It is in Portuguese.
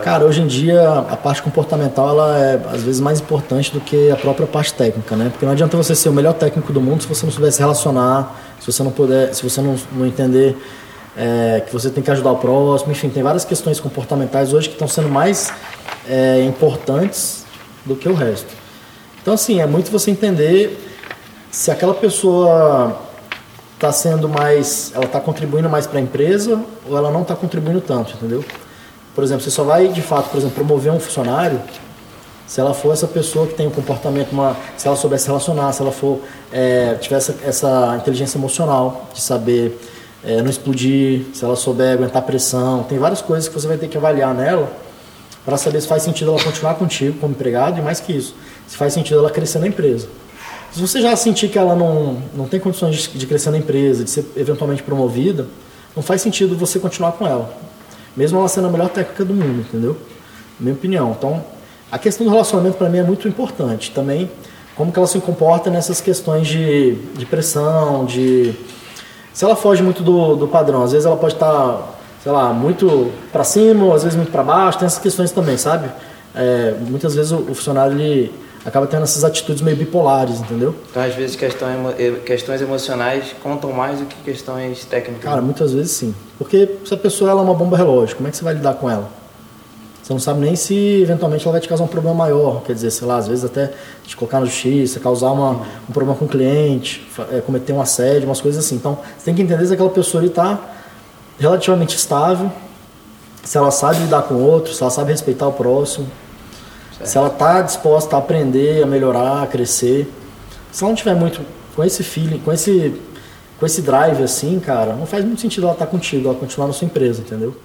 Cara, hoje em dia a parte comportamental ela é às vezes mais importante do que a própria parte técnica, né? Porque não adianta você ser o melhor técnico do mundo se você não souber se relacionar, se você não puder, se você não, não entender é, que você tem que ajudar o próximo, enfim, tem várias questões comportamentais hoje que estão sendo mais é, importantes do que o resto. Então, assim, é muito você entender se aquela pessoa está sendo mais, ela está contribuindo mais para a empresa ou ela não está contribuindo tanto, entendeu? Por exemplo, você só vai de fato, por exemplo, promover um funcionário se ela for essa pessoa que tem um comportamento, uma, se ela souber se relacionar, se ela for é, tiver essa, essa, inteligência emocional de saber é, não explodir, se ela souber aguentar pressão, tem várias coisas que você vai ter que avaliar nela para saber se faz sentido ela continuar contigo como empregado e mais que isso, se faz sentido ela crescer na empresa. Se você já sentir que ela não, não tem condições de, de crescer na empresa, de ser eventualmente promovida, não faz sentido você continuar com ela mesmo ela sendo a melhor técnica do mundo, entendeu? Minha opinião. Então, a questão do relacionamento para mim é muito importante. Também, como que ela se comporta nessas questões de, de pressão, de... Se ela foge muito do, do padrão, às vezes ela pode estar, tá, sei lá, muito para cima, às vezes muito para baixo, tem essas questões também, sabe? É, muitas vezes o, o funcionário, ele acaba tendo essas atitudes meio bipolares, entendeu? Então, às vezes, questão questões emocionais contam mais do que questões técnicas. Cara, muitas vezes sim. Porque se a pessoa ela é uma bomba relógio, como é que você vai lidar com ela? Você não sabe nem se eventualmente ela vai te causar um problema maior. Quer dizer, sei lá, às vezes até te colocar na justiça, causar uma, um problema com o cliente, é, cometer um assédio, umas coisas assim. Então, você tem que entender se aquela pessoa está relativamente estável, se ela sabe lidar com o outro, se ela sabe respeitar o próximo. Se ela está disposta a aprender, a melhorar, a crescer. Se ela não tiver muito com esse feeling, com esse, com esse drive assim, cara, não faz muito sentido ela estar tá contigo, ela continuar na sua empresa, entendeu?